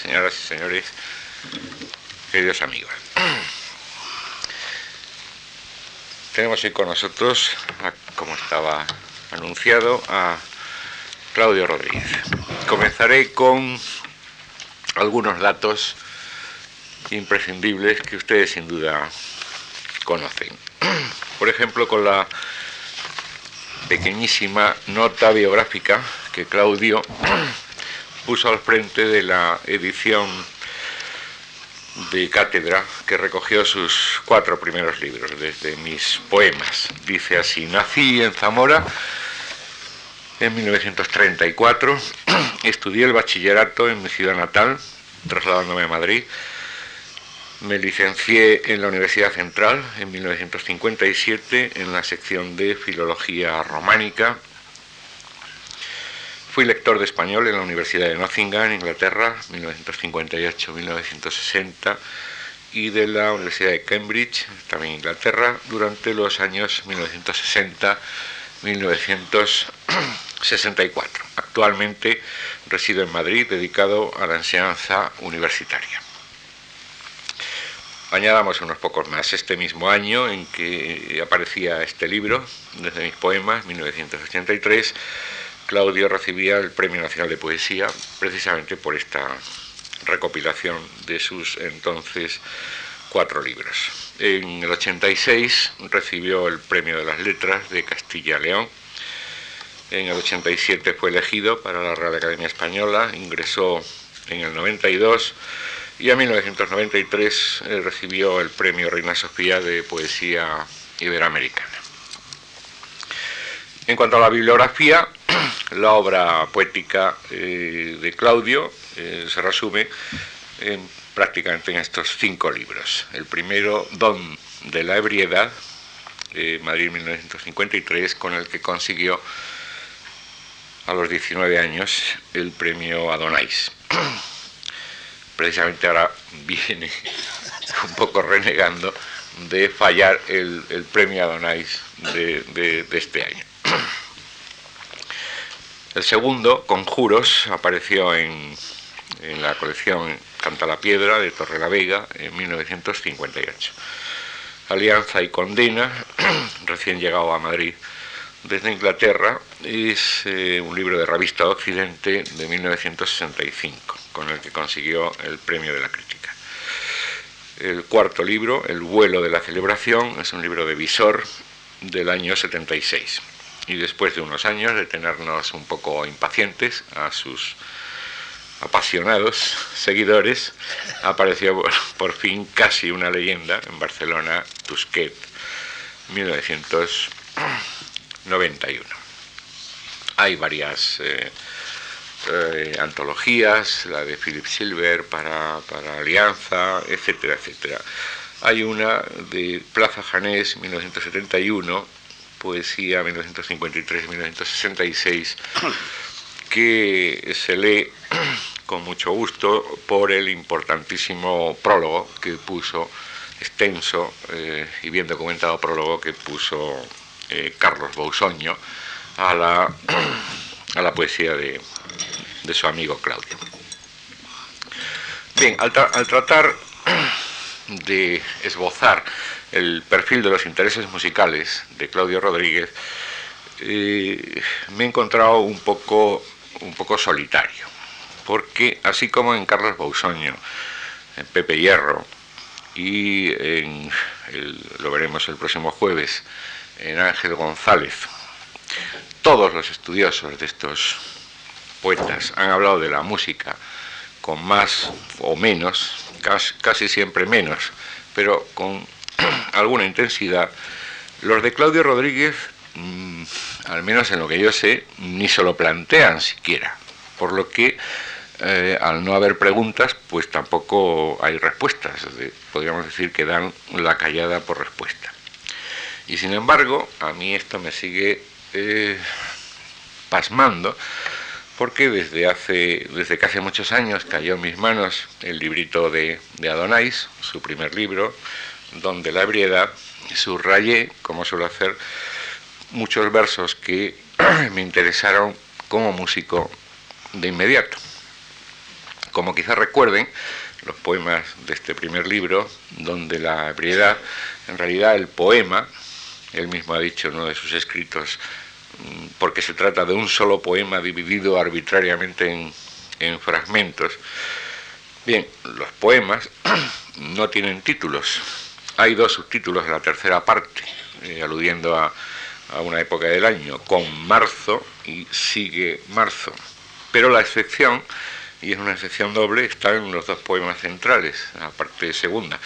señoras y señores, queridos amigos. Tenemos hoy con nosotros, como estaba anunciado, a Claudio Rodríguez. Comenzaré con algunos datos imprescindibles que ustedes sin duda conocen. Por ejemplo, con la pequeñísima nota biográfica que Claudio puso al frente de la edición de cátedra que recogió sus cuatro primeros libros, desde mis poemas. Dice así, nací en Zamora en 1934, estudié el bachillerato en mi ciudad natal, trasladándome a Madrid, me licencié en la Universidad Central en 1957 en la sección de Filología Románica. Fui lector de español en la Universidad de Nottingham, Inglaterra, 1958-1960, y de la Universidad de Cambridge, también Inglaterra, durante los años 1960-1964. Actualmente resido en Madrid, dedicado a la enseñanza universitaria. Añadamos unos pocos más. Este mismo año en que aparecía este libro, desde mis poemas, 1983, Claudio recibía el Premio Nacional de Poesía precisamente por esta recopilación de sus entonces cuatro libros. En el 86 recibió el Premio de las Letras de Castilla-León. En el 87 fue elegido para la Real Academia Española, ingresó en el 92 y en 1993 eh, recibió el premio Reina Sofía de Poesía Iberoamericana. En cuanto a la bibliografía, la obra poética eh, de Claudio eh, se resume prácticamente en estos cinco libros. El primero, Don de la Ebriedad, Madrid 1953, con el que consiguió a los 19 años el premio Adonais precisamente ahora viene un poco renegando de fallar el, premio Adonais de, de, este año. El segundo, Conjuros, apareció en, en la colección Canta la Piedra de Torre la Vega en 1958. Alianza y Condena, recién llegado a Madrid desde Inglaterra, es eh, un libro de revista Occidente de 1965 con el que consiguió el premio de la crítica. El cuarto libro, El vuelo de la celebración, es un libro de Visor del año 76. Y después de unos años de tenernos un poco impacientes a sus apasionados seguidores, apareció por fin casi una leyenda en Barcelona, Tusquet, 1991. Hay varias eh, eh, antologías, la de Philip Silver para, Alianza, etcétera, etcétera. Hay una de Plaza Janés, 1971, poesía 1953-1966, que se lee con mucho gusto por el importantísimo prólogo que puso, extenso eh, y bien documentado prólogo que puso eh, Carlos Bousoño a la, a la poesía de, de su amigo Claudio. Bien, al, tratar de esbozar el perfil de los intereses musicales de Claudio Rodríguez, eh, me he encontrado un poco, un poco solitario, porque así como en Carlos Bausoño, en Pepe Hierro y en lo veremos el próximo jueves, en Ángel González, todos los estudiosos de estos poetas han hablado de la música con más o menos, casi, siempre menos, pero con alguna intensidad, los de Claudio Rodríguez, mm, al menos en lo que yo sé, ni se lo plantean siquiera, por lo que eh, al no haber preguntas, pues tampoco hay respuestas, podríamos decir que dan la callada por respuesta. Y sin embargo, a mí esto me sigue eh, pasmando, porque desde, hace, desde que hace muchos años cayó en mis manos el librito de, de Adonais, su primer libro, donde la ebriedad, subrayé, como suelo hacer, muchos versos que me interesaron como músico de inmediato. Como quizás recuerden, los poemas de este primer libro, donde la ebriedad, en realidad el poema, él mismo ha dicho en uno de sus escritos, porque se trata de un solo poema dividido arbitrariamente en, en fragmentos. Bien, los poemas no tienen títulos. Hay dos subtítulos en la tercera parte, eh, aludiendo a, a una época del año, con marzo y sigue marzo. Pero la excepción y es una excepción doble, está en los dos poemas centrales, la parte segunda,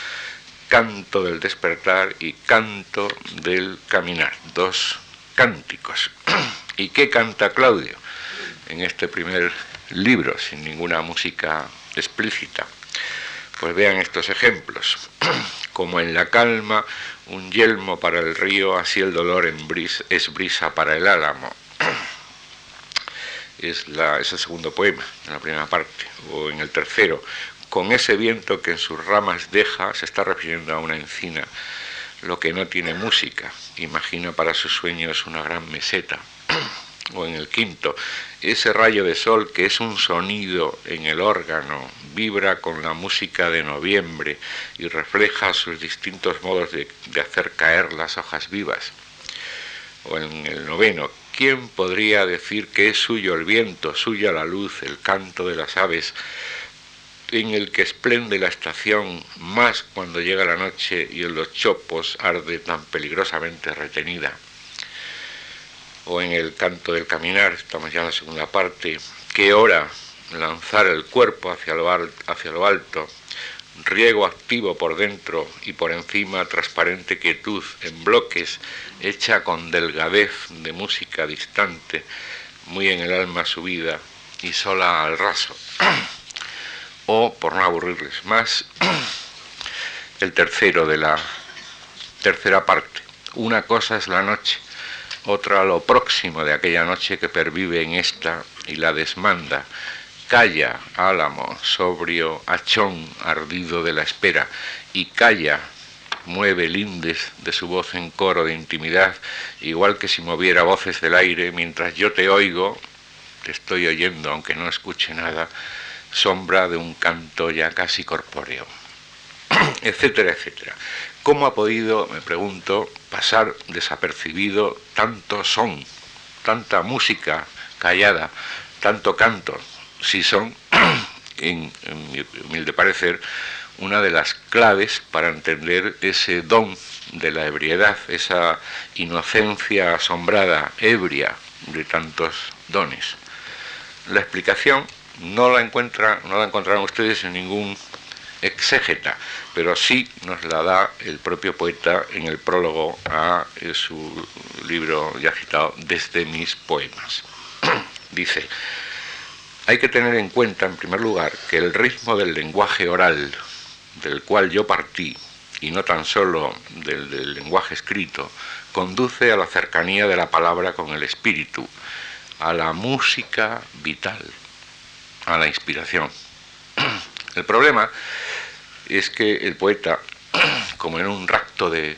Canto del despertar y Canto del caminar, dos cánticos. ¿Y qué canta Claudio en este primer libro, sin ninguna música explícita? Pues vean estos ejemplos. Como en la calma, un yelmo para el río, así el dolor en es brisa para el álamo es, la, el segundo poema, en la primera parte, o en el tercero, con ese viento que en sus ramas deja, se está refiriendo a una encina, lo que no tiene música, imagina para sus sueños una gran meseta. O en el quinto, ese rayo de sol que es un sonido en el órgano, vibra con la música de noviembre y refleja sus distintos modos de, hacer caer las hojas vivas. O en el noveno, ¿Quién podría decir que es suyo el viento, suya la luz, el canto de las aves, en el que esplende la estación más cuando llega la noche y en los chopos arde tan peligrosamente retenida? O en el canto del caminar, estamos ya en la segunda parte, ¿qué hora lanzar el cuerpo hacia lo, hacia lo alto? riego activo por dentro y por encima transparente quietud en bloques, hecha con delgadez de música distante, muy en el alma subida y sola al raso. o, por no aburrirles más, el tercero de la tercera parte. Una cosa es la noche, otra lo próximo de aquella noche que pervive en esta y la desmanda Calla, álamo, sobrio, achón, ardido de la espera, y calla, mueve lindes de su voz en coro de intimidad, igual que si moviera voces del aire, mientras yo te oigo, te estoy oyendo aunque no escuche nada, sombra de un canto ya casi corpóreo, etcétera, etcétera. ¿Cómo ha podido, me pregunto, pasar desapercibido tanto son, tanta música callada, tanto canto, sí son, en, mi humilde parecer, una de las claves para entender ese don de la ebriedad, esa inocencia asombrada, ebria de tantos dones. La explicación no la, encuentra, no la encontrarán ustedes en ningún exégeta, pero sí nos la da el propio poeta en el prólogo a su libro ya citado Desde mis poemas. Dice, hay que tener en cuenta, en primer lugar, que el ritmo del lenguaje oral, del cual yo partí, y no tan solo del, del, lenguaje escrito, conduce a la cercanía de la palabra con el espíritu, a la música vital, a la inspiración. El problema es que el poeta, como en un rapto de,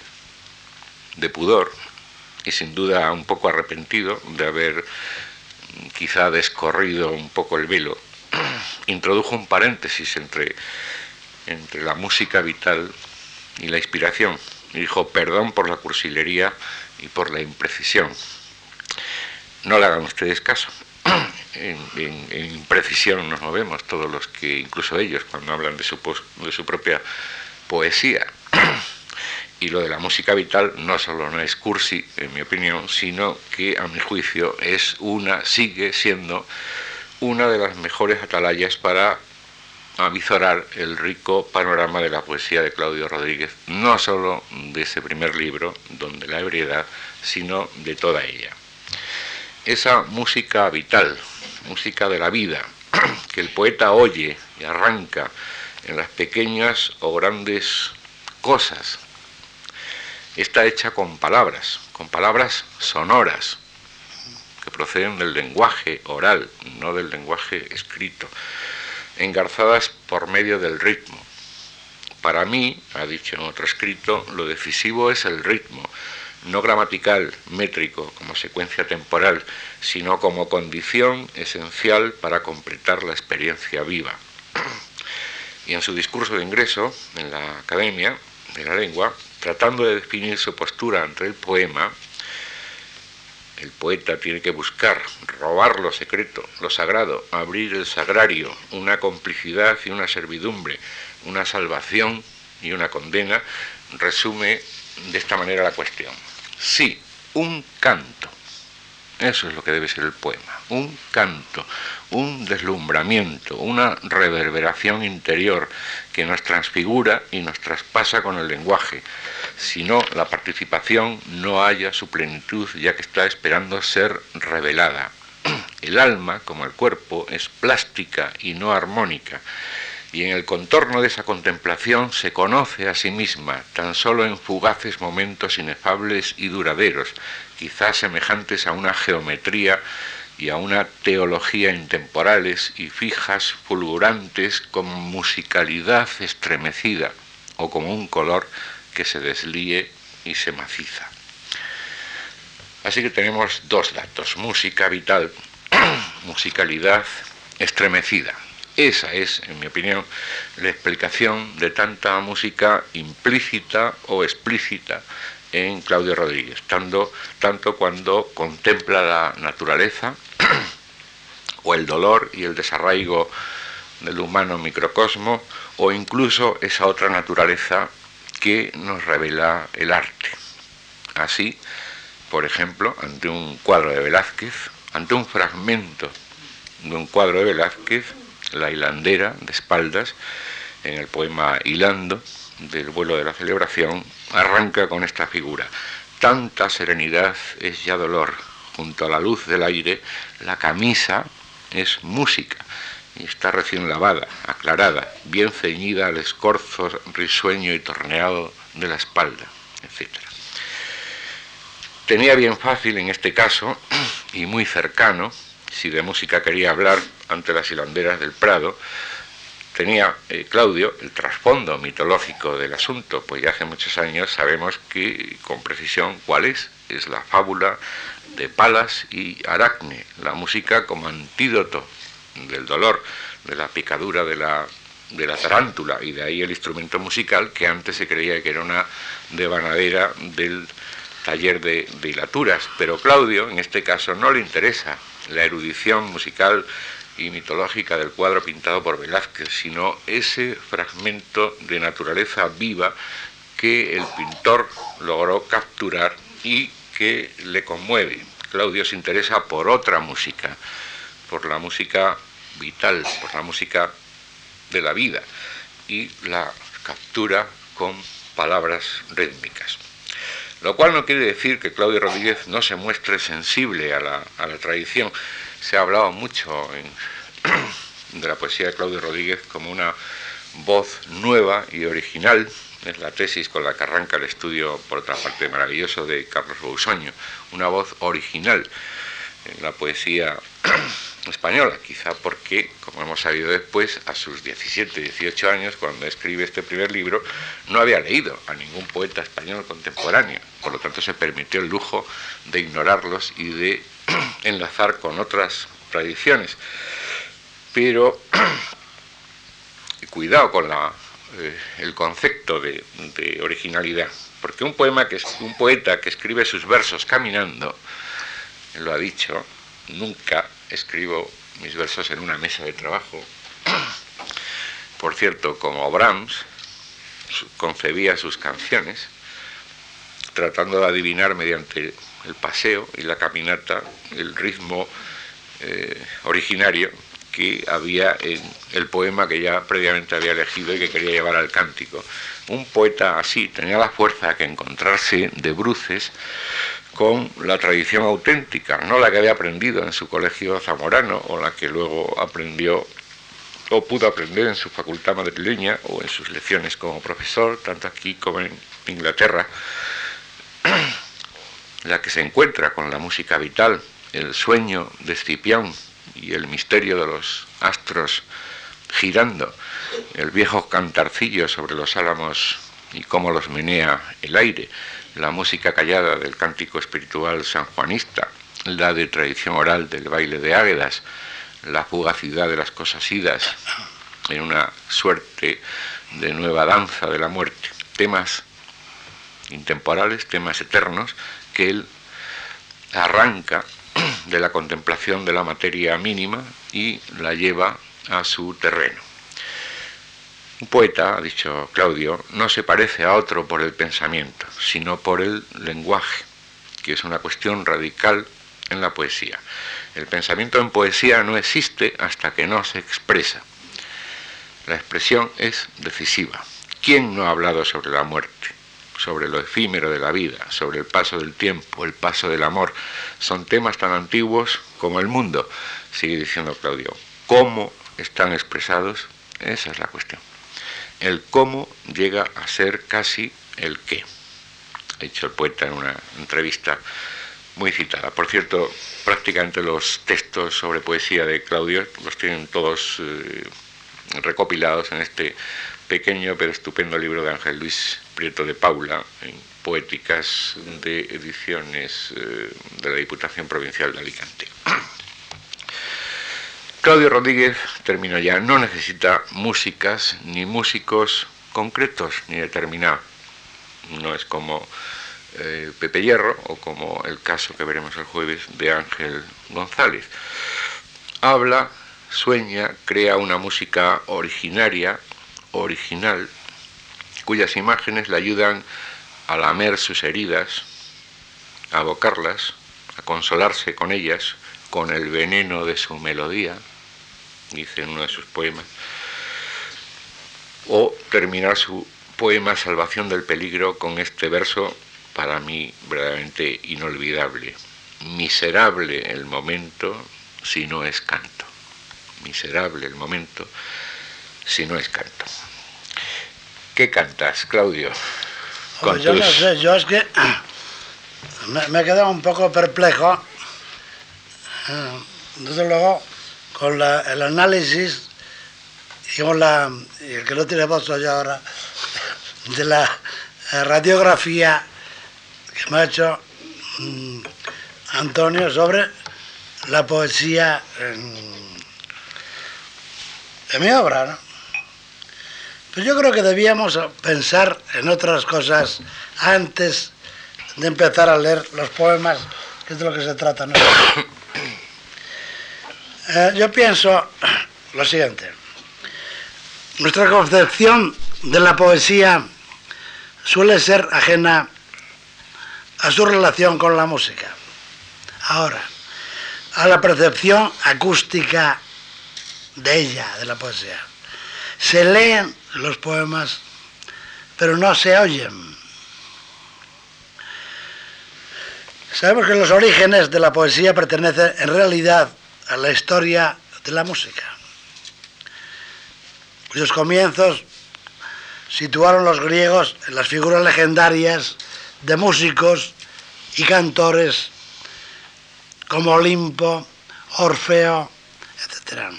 de pudor, y sin duda un poco arrepentido de haber quizá descorrido un poco el velo, introdujo un paréntesis entre, entre la música vital y la inspiración. Y dijo, perdón por la cursilería y por la imprecisión. No le hagan ustedes caso. En, imprecisión nos movemos todos los que, incluso ellos, cuando hablan de su, de su propia poesía. Y lo de la música vital no solo no es cursi, en mi opinión, sino que a mi juicio es una, sigue siendo una de las mejores atalayas para avizorar el rico panorama de la poesía de Claudio Rodríguez, no solo de ese primer libro, donde la ebriedad, sino de toda ella. Esa música vital, música de la vida, que el poeta oye y arranca en las pequeñas o grandes cosas está hecha con palabras, con palabras sonoras, que proceden del lenguaje oral, no del lenguaje escrito, engarzadas por medio del ritmo. Para mí, ha dicho en otro escrito, lo decisivo es el ritmo, no gramatical, métrico, como secuencia temporal, sino como condición esencial para completar la experiencia viva. y en su discurso de ingreso en la Academia de la Lengua, tratando de definir su postura ante el poema, el poeta tiene que buscar robar lo secreto, lo sagrado, abrir el sagrario, una complicidad y una servidumbre, una salvación y una condena, resume de esta manera la cuestión. Sí, un canto. Eso es lo que debe ser el poema. Un canto, un deslumbramiento, una reverberación interior que nos transfigura y nos traspasa con el lenguaje. Si no, la participación no haya su plenitud ya que está esperando ser revelada. El alma, como el cuerpo, es plástica y no armónica y en el contorno de esa contemplación se conoce a sí misma, tan solo en fugaces momentos inefables y duraderos, quizás semejantes a una geometría y a una teología intemporales y fijas, fulgurantes, con musicalidad estremecida, o como un color que se deslíe y se maciza. Así que tenemos dos datos, música vital, musicalidad estremecida. Esa es, en mi opinión, la explicación de tanta música implícita o explícita en Claudio Rodríguez, tanto, cuando contempla la naturaleza o el dolor y el desarraigo del humano microcosmo, o incluso esa otra naturaleza que nos revela el arte. Así, por ejemplo, ante un cuadro de Velázquez, ante un fragmento de un cuadro de Velázquez, la hilandera de espaldas, en el poema Hilando del vuelo de la celebración, arranca con esta figura. Tanta serenidad es ya dolor. Junto a la luz del aire, la camisa es música y está recién lavada, aclarada, bien ceñida al escorzo risueño y torneado de la espalda, etc. Tenía bien fácil en este caso, y muy cercano, si de música quería hablar ante las hilanderas del Prado, tenía eh, Claudio el trasfondo mitológico del asunto, pues ya hace muchos años sabemos que con precisión cuál es, es la fábula de Palas y Aracne, la música como antídoto del dolor, de la picadura de la, de la tarántula, y de ahí el instrumento musical que antes se creía que era una devanadera del taller de, de hilaturas, pero Claudio en este caso no le interesa la erudición musical y mitológica del cuadro pintado por Velázquez, sino ese fragmento de naturaleza viva que el pintor logró capturar y que le conmueve. Claudio se interesa por otra música, por la música vital, por la música de la vida, y la captura con palabras rítmicas. Lo cual no quiere decir que Claudio Rodríguez no se muestre sensible a la, a la tradición, se ha hablado mucho de la poesía de Claudio Rodríguez como una voz nueva y original. Es la tesis con la que arranca el estudio, por otra parte, maravilloso de Carlos Bousoño. Una voz original en la poesía española, quizá porque, como hemos sabido después, a sus 17, 18 años, cuando escribe este primer libro, no había leído a ningún poeta español contemporáneo. Por lo tanto, se permitió el lujo de ignorarlos y de enlazar con otras tradiciones. Pero cuidado con la, eh, el concepto de, originalidad, porque un, poema que, un poeta que escribe sus versos caminando, lo ha dicho, nunca escribo mis versos en una mesa de trabajo. Por cierto, como Brahms concebía sus canciones, tratando de adivinar mediante el paseo y la caminata el ritmo eh, originario que había en el poema que ya previamente había elegido y que quería llevar al cántico. Un poeta así tenía la fuerza que encontrarse de bruces con la tradición auténtica, no la que había aprendido en su colegio zamorano o la que luego aprendió o pudo aprender en su facultad madrileña o en sus lecciones como profesor, tanto aquí como en Inglaterra, la que se encuentra con la música vital, el sueño de Escipión y el misterio de los astros girando, el viejo cantarcillo sobre los álamos y cómo los menea el aire, la música callada del cántico espiritual sanjuanista, la de tradición oral del baile de águedas, la fugacidad de las cosas idas, en una suerte de nueva danza de la muerte, temas intemporales, temas eternos, que él arranca de la contemplación de la materia mínima y la lleva a su terreno. Un poeta, ha dicho Claudio, no se parece a otro por el pensamiento, sino por el lenguaje, que es una cuestión radical en la poesía. El pensamiento en poesía no existe hasta que no se expresa. La expresión es decisiva. ¿Quién no ha hablado sobre la muerte? sobre lo efímero de la vida, sobre el paso del tiempo, el paso del amor. Son temas tan antiguos como el mundo, sigue diciendo Claudio. ¿Cómo están expresados? Esa es la cuestión. El cómo llega a ser casi el qué. Ha dicho el poeta en una entrevista muy citada. Por cierto, prácticamente los textos sobre poesía de Claudio los tienen todos eh, recopilados en este pequeño pero estupendo libro de Ángel Luis Prieto de Paula, en poéticas de ediciones eh, de la Diputación Provincial de Alicante. Claudio Rodríguez, termino ya, no necesita músicas ni músicos concretos ni determinados. No es como eh, Pepe Hierro o como el caso que veremos el jueves de Ángel González. Habla, sueña, crea una música originaria original cuyas imágenes le ayudan a lamer sus heridas, a abocarlas, a consolarse con ellas, con el veneno de su melodía, dice en uno de sus poemas, o terminar su poema Salvación del Peligro con este verso para mí verdaderamente inolvidable. Miserable el momento si no es canto. Miserable el momento si no es canto. ¿Qué cantas, Claudio? yo no sé, yo es que me, he quedado un poco perplejo, eh, desde luego, con el análisis con la, el que no tiene voz yo ahora, de la radiografía que me ha hecho mm, Antonio sobre la poesía en, en mi obra, ¿no? Pues yo creo que debíamos pensar en otras cosas antes de empezar a leer los poemas, que es de lo que se trata. Eh, yo pienso lo siguiente. Nuestra concepción de la poesía suele ser ajena a su relación con la música. Ahora, a la percepción acústica de ella, de la poesía. Se leen los poemas, pero no se oyen. Sabemos que los orígenes de la poesía pertenecen en realidad a la historia de la música, cuyos comienzos situaron los griegos en las figuras legendarias de músicos y cantores como Olimpo, Orfeo, etc.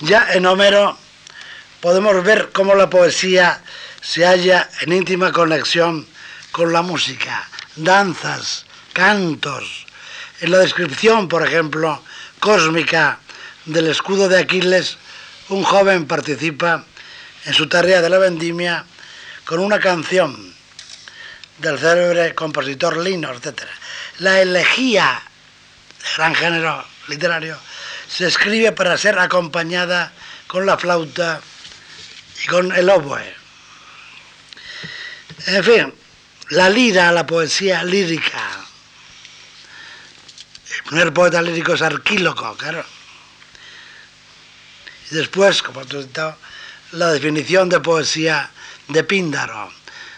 Ya en Homero podemos ver cómo la poesía se halla en íntima conexión con la música, danzas, cantos. En la descripción, por ejemplo, cósmica del escudo de Aquiles, un joven participa en su tarea de la vendimia con una canción del célebre compositor Lino, etc. La elegía, gran género literario, se escribe para ser acompañada con la flauta y con el oboe. En fin, la lira, la poesía lírica. Primer poeta lírico es Arquíloco, claro. Y después, como citado, la definición de poesía de Píndaro.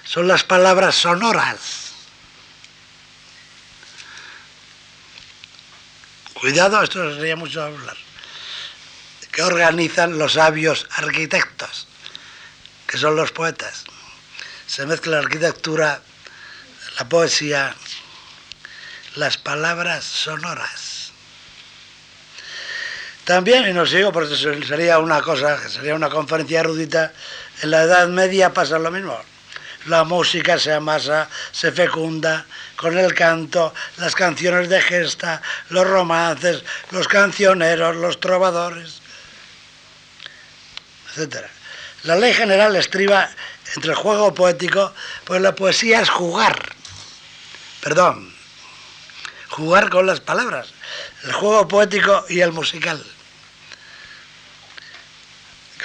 Son las palabras sonoras. Cuidado, esto sería mucho hablar. Que organizan los sabios arquitectos que son los poetas. Se mezcla la arquitectura, la poesía, las palabras sonoras. También, y no sigo porque sería una cosa, sería una conferencia erudita, en la Edad Media pasa lo mismo. La música se amasa, se fecunda con el canto, las canciones de gesta, los romances, los cancioneros, los trovadores. etc. La ley general estriba entre el juego poético, pues la poesía es jugar. Perdón, jugar con las palabras. El juego poético y el musical.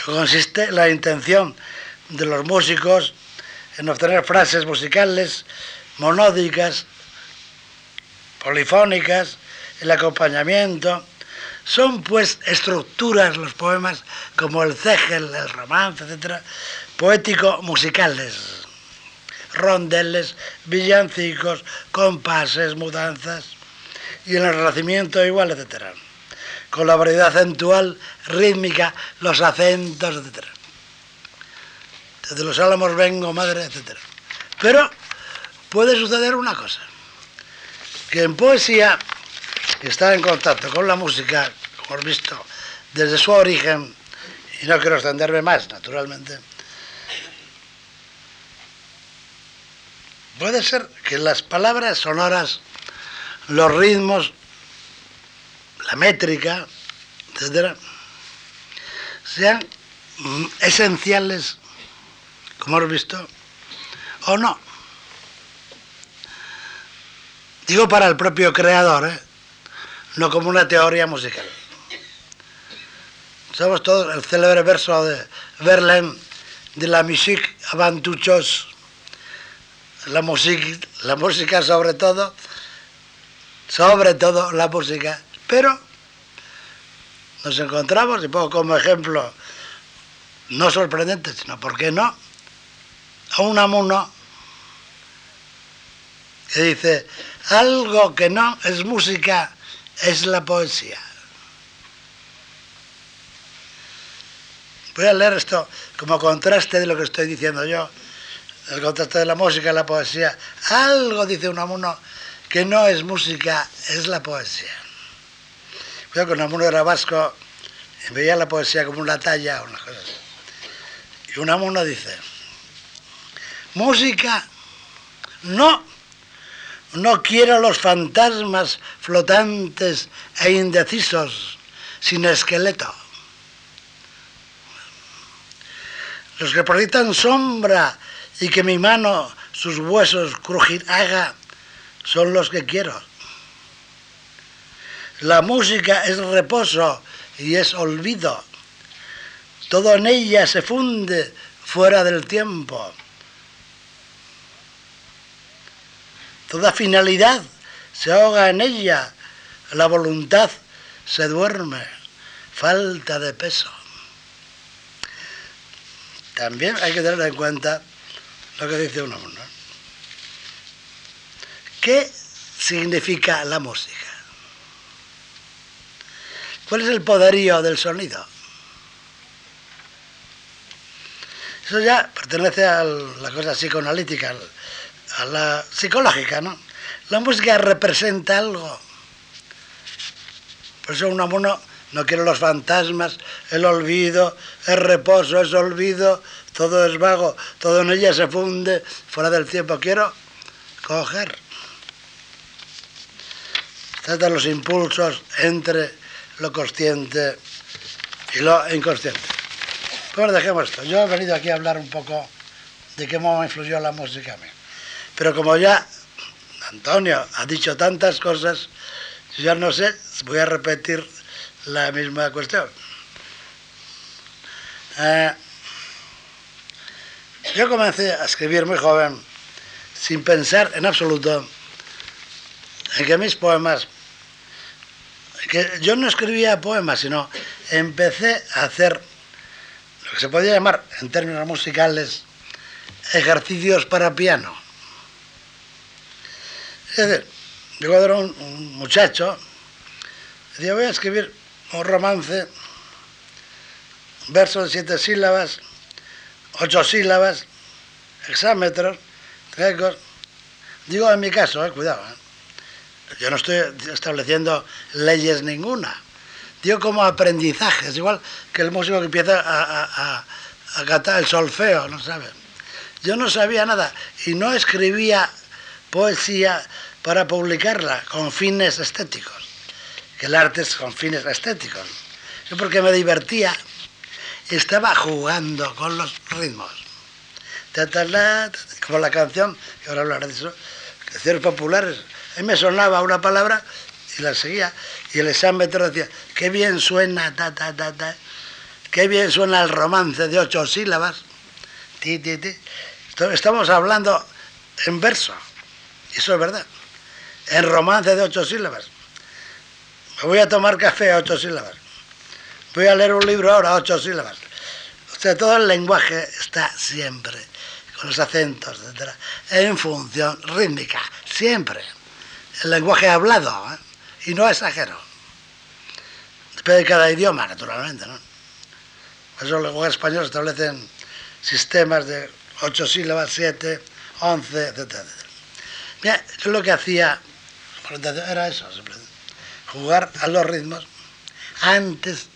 Consiste la intención de los músicos en obtener frases musicales monódicas, polifónicas, el acompañamiento. Son pues estructuras los poemas como el cegel, el romance, etcétera, poético-musicales, rondeles, villancicos, compases, mudanzas, y en el Renacimiento igual, etcétera, con la variedad acentual, rítmica, los acentos, etcétera. Desde los álamos vengo, madre, etcétera. Pero puede suceder una cosa, que en poesía está en contacto con la música, como hemos visto, desde su origen, y no quiero extenderme más, naturalmente, puede ser que las palabras sonoras, los ritmos, la métrica, etcétera, sean esenciales, como hemos visto, o no. Digo para el propio creador, ¿eh? no como una teoría musical. Sabemos todos el célebre verso de Verlaine de la musique avant toute chose. La música, la música sobre todo, sobre todo la música. Pero nos encontramos, y pongo como ejemplo, no sorprendente, sino, ¿por qué no? A un amuno que dice, algo que no es música es la poesía. Voy a leer esto como contraste de lo que estoy diciendo yo, el contraste de la música y la poesía. Algo, dice Unamuno, que no es música, es la poesía. Veo que Unamuno era vasco veía la poesía como una talla o una cosa así. Y Unamuno dice, música no no quiero los fantasmas flotantes e indecisos, sin esqueleto. Los que proyectan sombra y que mi mano sus huesos crujir haga, son los que quiero. La música es reposo y es olvido. Todo en ella se funde fuera del tiempo. Toda finalidad se ahoga en ella, la voluntad se duerme, falta de peso. También hay que tener en cuenta lo que dice uno. ¿no? ¿Qué significa la música? ¿Cuál es el poderío del sonido? Eso ya pertenece a la cosa psicoanalítica, a la psicológica, ¿no? La música representa algo. Por eso Unamuno no quiere los fantasmas, el olvido, el reposo, es olvido, todo es vago, todo en ella se funde fuera del tiempo. Quiero coger. Trata los impulsos entre lo consciente y lo inconsciente. Bueno, dejemos esto. Yo he venido aquí a hablar un poco de cómo influyó la música a. Pero como ya Antonio ha dicho tantas cosas, ya no sé, voy a repetir la misma cuestión. Eh, yo comencé a escribir muy joven, sin pensar en absoluto en que mis poemas, que yo no escribía poemas, sino empecé a hacer lo que se podía llamar, en términos musicales, ejercicios para piano. Es decir, yo cuando era un, muchacho, decía, voy a escribir un romance, versos de siete sílabas, ocho sílabas, hexámetros. Digo en mi caso, eh, cuidado, eh. Yo no estoy estableciendo leyes ninguna. Digo como aprendizaje, es igual que el músico que empieza a, a, a cantar el solfeo, no sabe. Yo no sabía nada y no escribía poesía para publicarla con fines estéticos, que el arte es con fines estéticos. Yo porque me divertía estaba jugando con los ritmos. Como la canción, y ahora hablaré de eso, canciones populares. A mí me sonaba una palabra y la seguía. Y el examen te decía, qué bien suena, ta, ta, ta, ta. Qué bien suena el romance de ocho sílabas. Ti, ti, ti. Estamos hablando en verso. Eso es verdad. En romance de ocho sílabas. Me voy a tomar café a ocho sílabas. Voy a leer un libro ahora a ocho sílabas. O sea, todo el lenguaje está siempre, con los acentos, etcétera, en función rítmica, siempre. El lenguaje hablado, ¿eh? y no exagero. Depende de cada idioma, naturalmente, ¿no? Por eso los lenguajes españoles establecen sistemas de ocho sílabas, siete, once, etcétera, Mira, yo lo que hacía era eso, jugar a los ritmos antes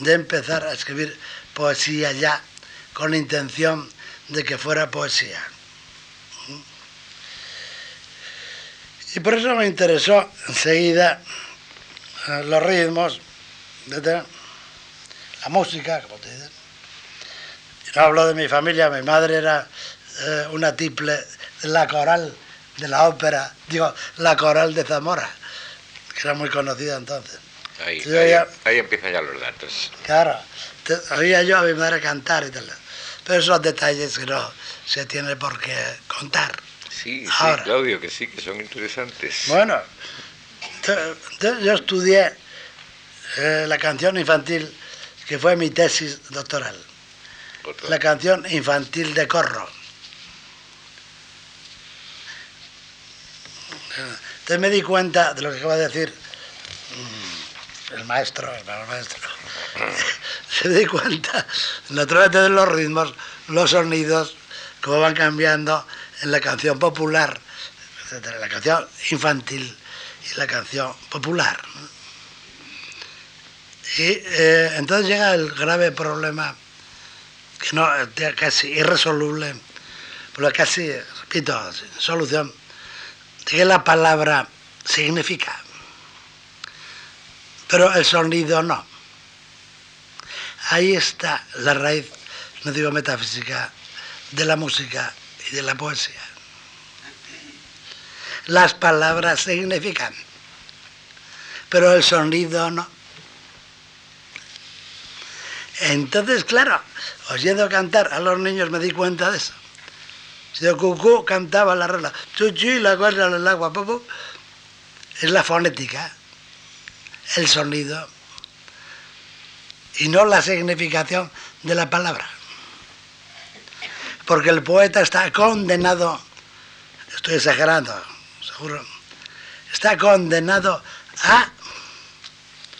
de empezar a escribir poesía ya con la intención de que fuera poesía. Y por eso me interesó enseguida eh, los ritmos, la música, como te dicen. No hablo de mi familia, mi madre era eh, una tiple de la coral de la ópera, digo, la coral de Zamora, que era muy conocida entonces. Ahí, ahí, empiezan ya los datos. Claro, oía yo a mi madre cantar y tal. Pero esos detalles que no se tiene por qué contar. Sí, sí, Claudio, que sí, que son interesantes. Bueno, yo estudié eh, la canción infantil, que fue mi tesis doctoral. La canción infantil de Corro. Entonces me di cuenta de lo que acaba de decir mm, el maestro, el maestro. Se di cuenta, naturalmente, de los ritmos, los sonidos, cómo van cambiando en la canción popular, la canción infantil y la canción popular. Y eh, entonces llega el grave problema, que no, casi irresoluble, pero casi, repito, solución, de que la palabra significa, pero el sonido no. Ahí está la raíz, no digo metafísica, de la música y de la poesía. Las palabras significan, pero el sonido no. Entonces, claro, oyendo cantar a los niños me di cuenta de eso. Si el cucú cantaba la regla, chuchi, la cuerda del agua, popo, es la fonética, el sonido, y no la significación de la palabra porque el poeta está condenado, estoy exagerando, seguro, está condenado a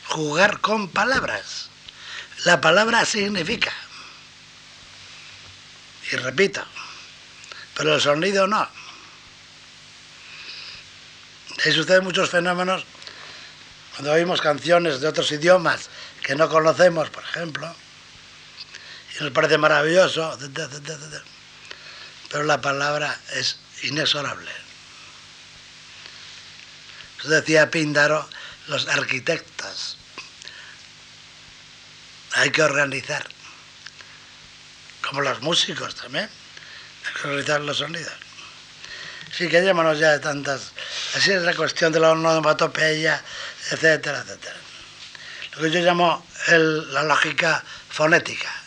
jugar con palabras. La palabra significa. Y repito, pero el sonido no. Ahí suceden muchos fenómenos cuando oímos canciones de otros idiomas que no conocemos, por ejemplo, y nos parece maravilloso, pero la palabra es inexorable. Eso decía Píndaro, los arquitectos. Hay que organizar, como los músicos también, hay que organizar los sonidos. Sí, que llámanos ya de tantas. Así es la cuestión de la onomatopeya, etcétera, etcétera. Lo que yo llamo la lógica fonética.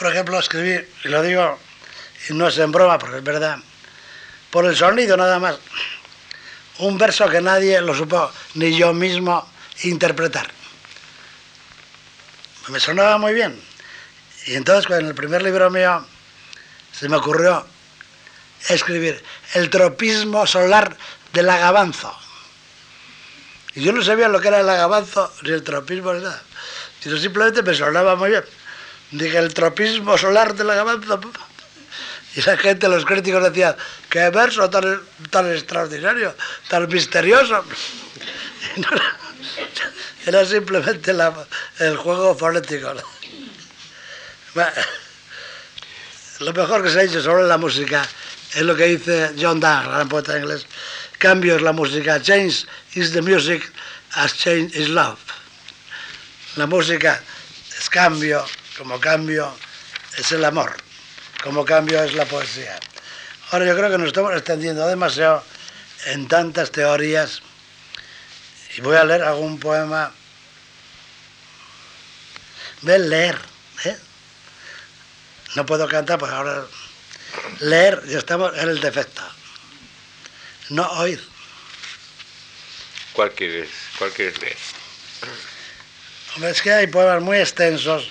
Por ejemplo, escribir, y lo digo, y no es en broma, porque es verdad, por el sonido nada más, un verso que nadie lo supo, ni yo mismo, interpretar. Me sonaba muy bien. Y entonces, en el primer libro mío se me ocurrió escribir el tropismo solar del agabanzo. Y yo no sabía lo que era el agabanzo, ni el tropismo, ni nada. Sino simplemente me sonaba muy bien. Dije, el tropismo solar de la gabanza. Y la gente, los críticos decían, qué verso tan, tan extraordinario, tan misterioso. era, simplemente el juego fonético. lo mejor que se ha dicho sobre la música es lo que dice John Donne, gran poeta inglés. Cambio es la música. Change is the music as change is love. La música es cambio, como cambio es el amor, como cambio es la poesía. Ahora yo creo que nos estamos extendiendo demasiado en tantas teorías y voy a leer algún poema. A leer, ¿eh? No puedo cantar, pues ahora leer ya estamos en el defecto. No oír. ¿Cuál quieres, cuál quieres leer? Es que hay poemas muy extensos.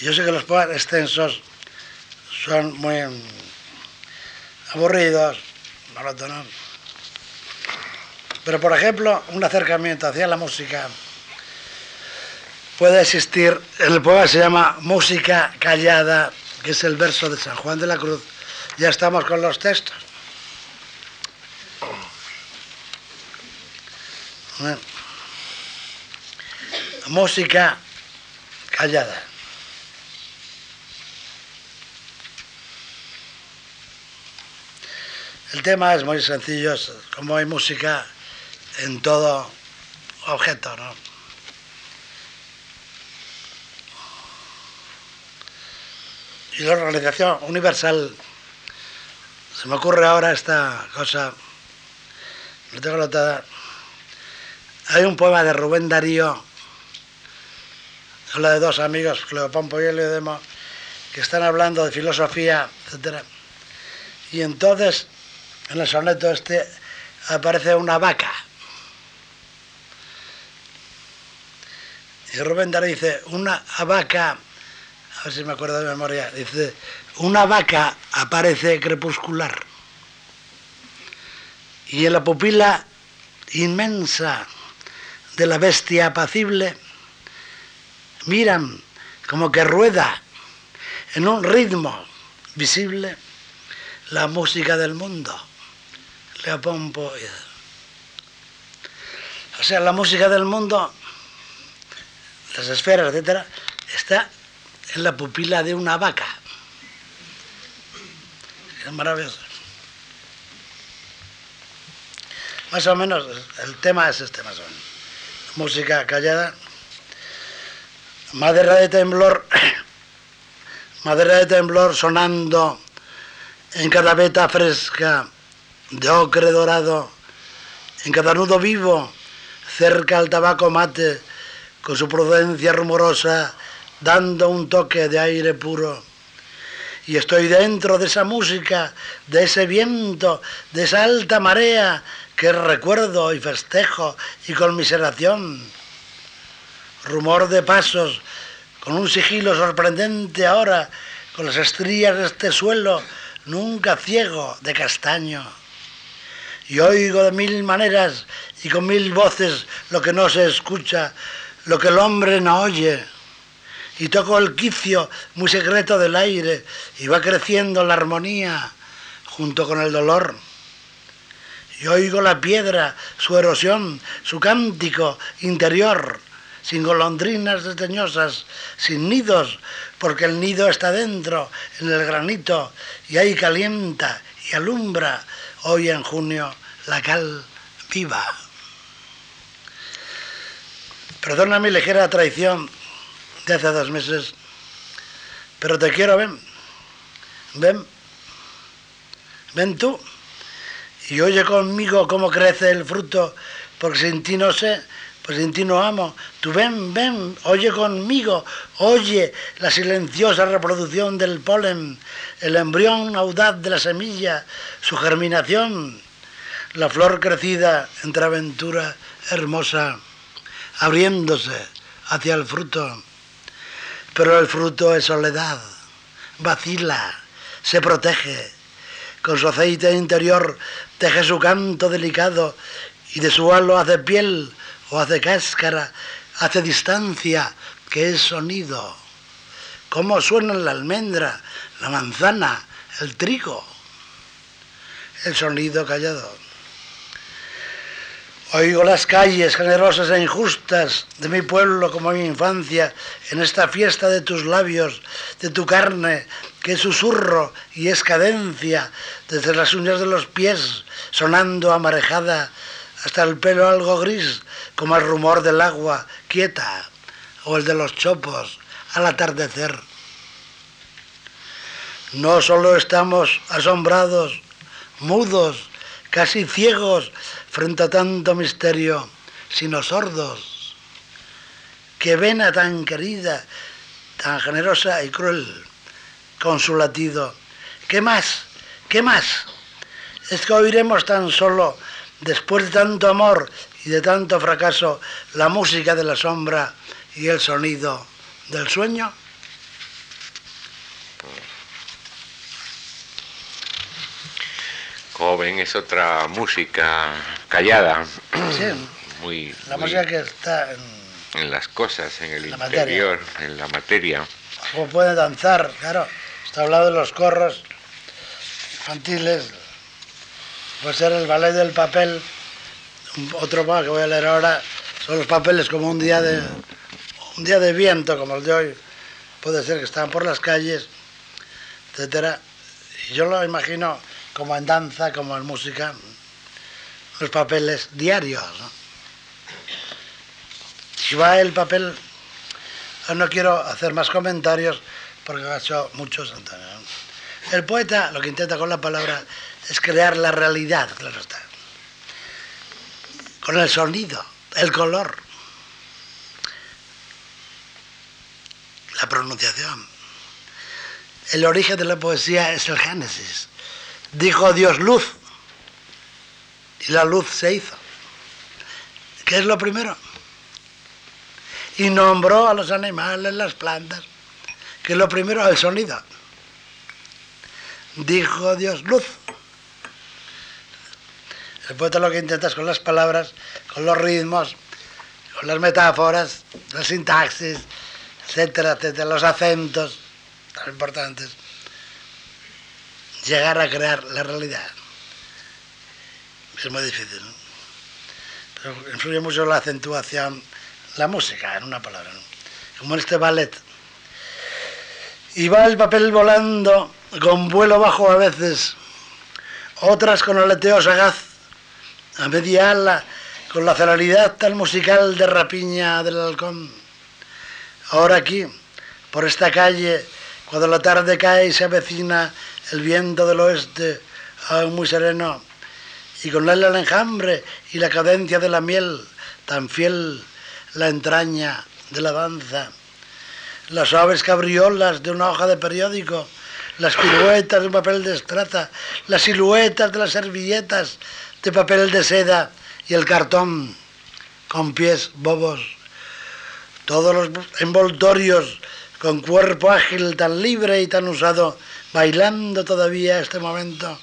Yo sé que los poemas extensos son muy aburridos, monótonos. Pero, por ejemplo, un acercamiento hacia la música puede existir. El poema se llama Música Callada, que es el verso de San Juan de la Cruz. Ya estamos con los textos. Música callada. El tema es muy sencillo, es como hay música en todo objeto, ¿no? Y la Organización Universal, se me ocurre ahora esta cosa, lo tengo notada. Hay un poema de Rubén Darío, habla de dos amigos, Cleopompo y Eliodemo, que están hablando de filosofía, etc. Y entonces, en el soneto este, aparece una vaca. Y Rubén Darío dice, una vaca, a ver si me acuerdo de memoria, dice, una vaca aparece crepuscular. Y en la pupila inmensa de la bestia apacible, miran como que rueda en un ritmo visible la música del mundo. Leopompo. O sea, la música del mundo, las esferas, etcétera, está en la pupila de una vaca. Es maravilloso. Más o menos, el tema es este, más o menos. Música callada. Madera de temblor, madera de temblor sonando en cada fresca de ocre dorado, en cada nudo vivo, cerca al tabaco mate, con su prudencia rumorosa, dando un toque de aire puro. Y estoy dentro de esa música, de ese viento, de esa alta marea que recuerdo y festejo y conmiseración. Rumor de pasos, con un sigilo sorprendente ahora, con las estrías de este suelo, nunca ciego de castaño. Y oigo de mil maneras y con mil voces lo que no se escucha, lo que el hombre no oye. Y toco el quicio muy secreto del aire y va creciendo la armonía junto con el dolor. Y oigo la piedra, su erosión, su cántico interior, sin golondrinas desdeñosas, sin nidos, porque el nido está dentro, en el granito, y ahí calienta y alumbra hoy en junio la cal viva. Perdona mi ligera traición de hace dos meses, pero te quiero, ven, ven, ven tú, y oye conmigo cómo crece el fruto, porque sin ti no sé, pues sin ti no amo. Tú ven, ven, oye conmigo, oye la silenciosa reproducción del polen, el embrión audaz de la semilla, su germinación, la flor crecida entre aventura hermosa, abriéndose hacia el fruto. Pero el fruto es soledad, vacila, se protege. Con su aceite interior teje su canto delicado y de su halo hace piel o hace cáscara, hace distancia, que es sonido. ¿Cómo suena la almendra, la manzana, el trigo? El sonido callado. Oigo las calles generosas e injustas de mi pueblo como mi infancia en esta fiesta de tus labios, de tu carne, que es susurro y es cadencia desde las uñas de los pies, sonando amarejada hasta el pelo algo gris como el rumor del agua quieta o el de los chopos al atardecer. No solo estamos asombrados, mudos, casi ciegos frente a tanto misterio, sino sordos. Qué vena tan querida, tan generosa y cruel, con su latido. ¿Qué más? ¿Qué más? Es que oiremos tan solo, después de tanto amor y de tanto fracaso, la música de la sombra y el sonido del sueño. Joven es otra música callada. Sí, muy, la muy música que está en... en las cosas, en el La interior, en la materia. Como puede danzar, claro. Está hablado de los corros infantiles. Puede ser el ballet del papel. Otro más que voy a leer ahora son los papeles como un día de un día de viento como el de hoy. Puede ser que están por las calles, etcétera. Y yo lo imagino como en danza, como en música, los papeles diarios. ¿no? Si va el papel No quiero hacer más comentarios porque ha hecho muchos. Antonio. El poeta lo que intenta con la palabra es crear la realidad, claro está. Con el sonido, el color, la pronunciación. El origen de la poesía es el Génesis. Dijo Dios luz y la luz se hizo. ¿Qué es lo primero? y nombró a los animales, las plantas, que lo primero el sonido. Dijo Dios luz. El poeta lo que intenta es con las palabras, con los ritmos, con las metáforas, la sintaxis, etcétera, etcétera, los acentos tan importantes, llegar a crear la realidad. Es muy difícil. influye mucho la acentuación la música, en una palabra, ¿no? como en este ballet. Y va el papel volando, con vuelo bajo a veces, otras con aleteo sagaz, a media ala, con la celeridad tan musical de rapiña del halcón. Ahora aquí, por esta calle, cuando la tarde cae y se avecina el viento del oeste, aún muy sereno, y con él el enjambre y la cadencia de la miel, tan fiel la entraña de la danza, las suaves cabriolas de una hoja de periódico, las piruetas de un papel de estrata, las siluetas de las servilletas de papel de seda y el cartón con pies bobos, todos los envoltorios con cuerpo ágil tan libre y tan usado, bailando todavía este momento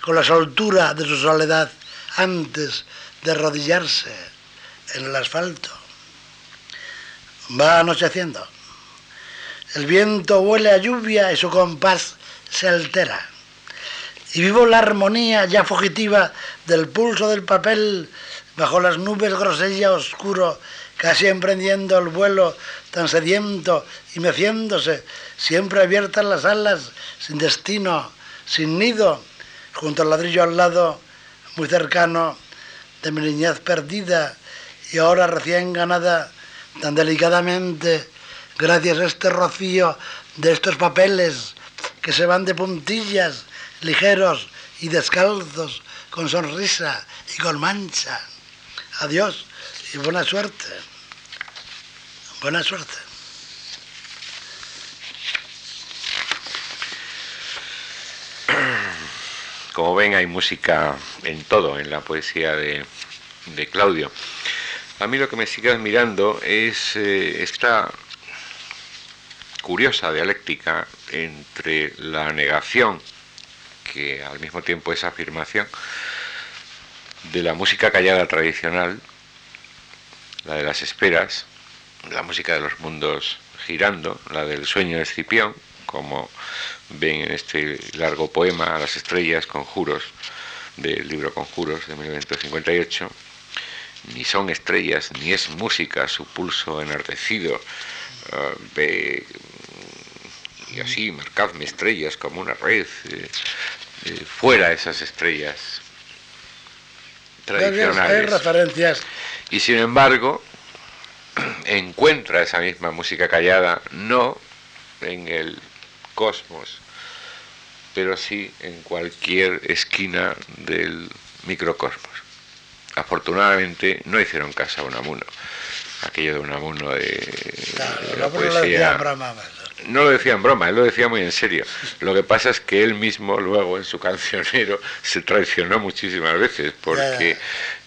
con la soltura de su soledad antes de arrodillarse en el asfalto. Va anocheciendo. El viento huele a lluvia y su compás se altera. Y vivo la armonía ya fugitiva del pulso del papel bajo las nubes grosella oscuro, casi emprendiendo el vuelo tan sediento y meciéndose, siempre abiertas las alas, sin destino, sin nido, junto al ladrillo al lado, muy cercano, de mi niñez perdida y ahora recién ganada tan delicadamente, gracias a este rocío de estos papeles que se van de puntillas, ligeros y descalzos, con sonrisa y con mancha. Adiós y buena suerte. Buena suerte. Como ven, hay música en todo, en la poesía de, de Claudio. A mí lo que me sigue admirando es eh, esta curiosa dialéctica entre la negación, que al mismo tiempo es afirmación, de la música callada tradicional, la de las esperas, la música de los mundos girando, la del sueño de Escipión, como ven en este largo poema a las estrellas, conjuros, del libro Conjuros de 1958, ni son estrellas, ni es música su pulso enardecido, uh, ve, y así marcadme estrellas como una red, eh, eh, fuera esas estrellas Hay tradicionales. referencias Y sin embargo, encuentra esa misma música callada, no en el cosmos, pero sí en cualquier esquina del microcosmos. Afortunadamente no hicieron caso a Unamuno. Aquello de Unamuno de, la poesía. No lo decía en broma, él lo decía muy en serio. Lo que pasa es que él mismo luego en su cancionero se traicionó muchísimas veces porque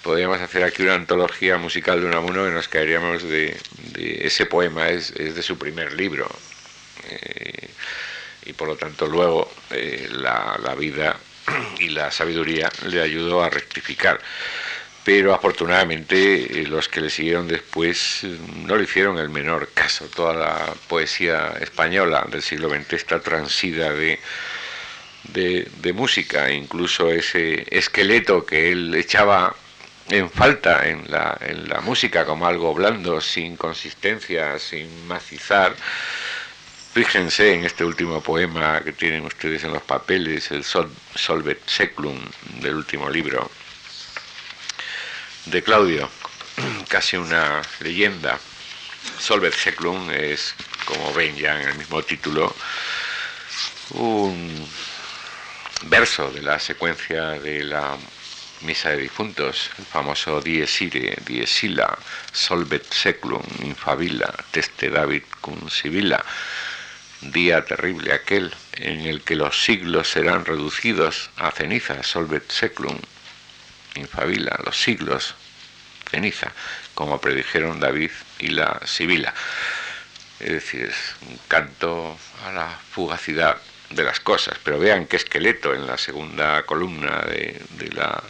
podríamos hacer aquí una antología musical de Unamuno que nos caeríamos de, ese poema, es, de su primer libro. Eh, y por lo tanto luego eh, la, la vida y la sabiduría le ayudó a rectificar pero afortunadamente eh, los que le siguieron después eh, no le hicieron el menor caso. Toda la poesía española del siglo XX está transida de, de, música, incluso ese esqueleto que él echaba en falta en la, en la música como algo blando, sin consistencia, sin macizar. Fíjense en este último poema que tienen ustedes en los papeles, el Sol, Solvet Seclum del último libro de Claudio, casi una leyenda. Solver Seclum es, como ven ya en el mismo título, un verso de la secuencia de la Misa de Difuntos, el famoso Dies Ire, Dies Illa, Solvet Seclum, Infabila, Teste David cum Sibila, día terrible aquel en el que los siglos serán reducidos a ceniza, Solvet Seclum, infabila los siglos, ceniza, como predijeron David y la Sibila. Es decir, es un canto a la fugacidad de las cosas. Pero vean qué esqueleto en la segunda columna de, la,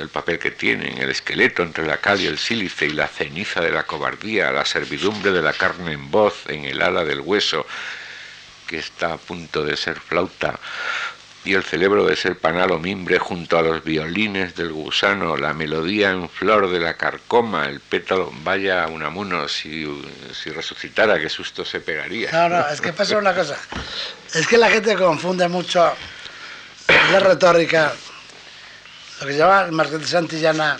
del papel que tienen, el esqueleto entre la cal y el sílice y la ceniza de la cobardía, la servidumbre de la carne en voz, en el ala del hueso, que está a punto de ser flauta, y el cerebro de ser panal o mimbre junto a los violines del gusano, la melodía en flor de la carcoma, el pétalo, vaya un amuno, si, si resucitara, qué susto se pegaría. No, no, es que pasa una cosa, es que la gente confunde mucho la retórica, lo que se llama el Marqués de Santillana,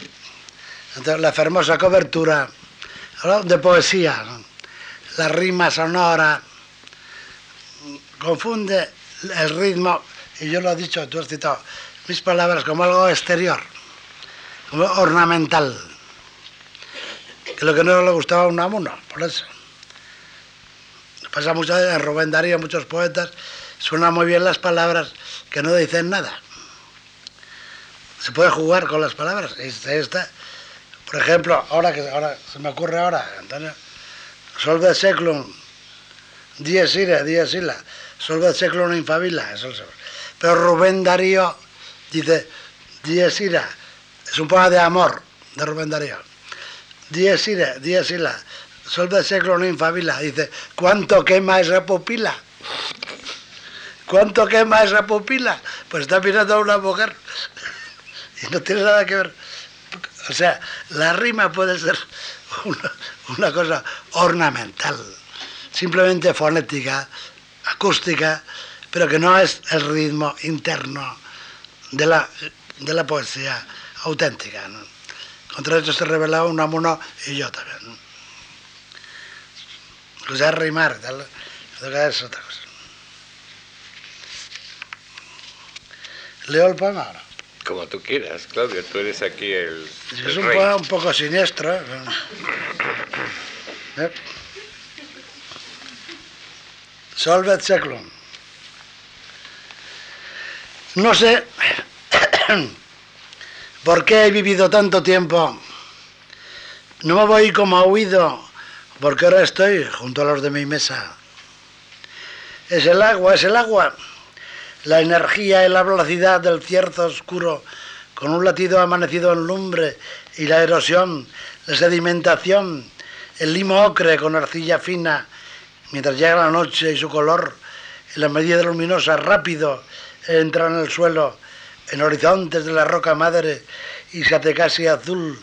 la hermosa cobertura de poesía, la rima sonora, confunde el ritmo y yo lo he dicho, tú has citado mis palabras como algo exterior, como ornamental, que lo que no le gustaba a un amuno, por eso. Pasa en Rubén Darío, muchos poetas, suenan muy bien las palabras que no dicen nada. Se puede jugar con las palabras. Esta, por ejemplo, ahora que ahora se me ocurre ahora, Antonio, solve seclum, dies ire, dies illa, solve seclum infabila, eso es pero Rubén Darío dice, Dies ira, es un poema de amor de Rubén Darío. Dies ira, dies ira, sol del seclo no infabila. Dice, ¿cuánto quema esa pupila? ¿Cuánto quema esa pupila? Pues está mirando a una mujer y no tiene nada que ver. O sea, la rima puede ser una, cosa ornamental, simplemente fonética, acústica, pero que no es el ritmo interno de la, de la poesía auténtica. Contra esto se revelaba Unamuno y yo también. ¿no? O sea, rimar, tal, es otra cosa. ¿Leo el poema ahora? Como tú quieras, Claudio, tú eres aquí el. es un poema un poco siniestro. ¿eh? ¿Eh? Solvet seclum. No sé por qué he vivido tanto tiempo. No me voy como a huido, porque ahora estoy junto a los de mi mesa. Es el agua, es el agua. La energía y la velocidad del cierzo oscuro, con un latido amanecido en lumbre, y la erosión, la sedimentación, el limo ocre con arcilla fina, mientras llega la noche y su color, en la medida luminosa, rápido, entra en el suelo, en horizontes de la roca madre, y se hace casi azul,